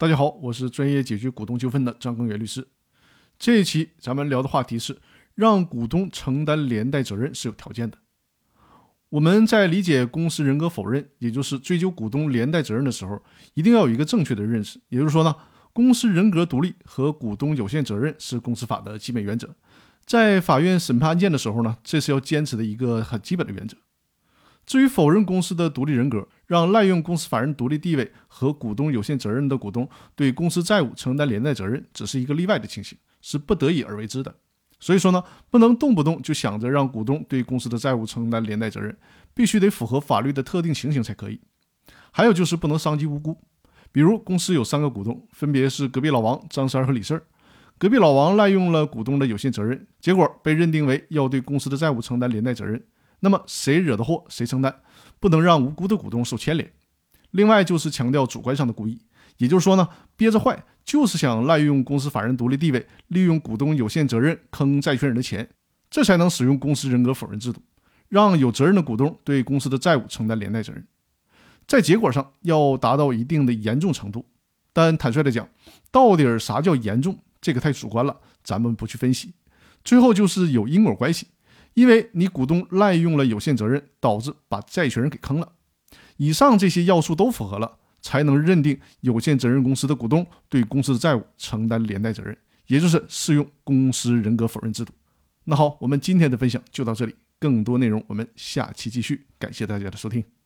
大家好，我是专业解决股东纠纷的张根源律师。这一期咱们聊的话题是让股东承担连带责任是有条件的。我们在理解公司人格否认，也就是追究股东连带责任的时候，一定要有一个正确的认识。也就是说呢，公司人格独立和股东有限责任是公司法的基本原则。在法院审判案件的时候呢，这是要坚持的一个很基本的原则。至于否认公司的独立人格，让滥用公司法人独立地位和股东有限责任的股东对公司债务承担连带责任，只是一个例外的情形，是不得已而为之的。所以说呢，不能动不动就想着让股东对公司的债务承担连带责任，必须得符合法律的特定情形才可以。还有就是不能伤及无辜，比如公司有三个股东，分别是隔壁老王、张三和李四儿。隔壁老王滥用了股东的有限责任，结果被认定为要对公司的债务承担连带责任。那么谁惹的祸谁承担，不能让无辜的股东受牵连。另外就是强调主观上的故意，也就是说呢，憋着坏就是想滥用公司法人独立地位，利用股东有限责任坑债权人的钱，这才能使用公司人格否认制度，让有责任的股东对公司的债务承担连带责任。在结果上要达到一定的严重程度，但坦率的讲，到底啥叫严重，这个太主观了，咱们不去分析。最后就是有因果关系。因为你股东滥用了有限责任，导致把债权人给坑了，以上这些要素都符合了，才能认定有限责任公司的股东对公司的债务承担连带责任，也就是适用公司人格否认制度。那好，我们今天的分享就到这里，更多内容我们下期继续，感谢大家的收听。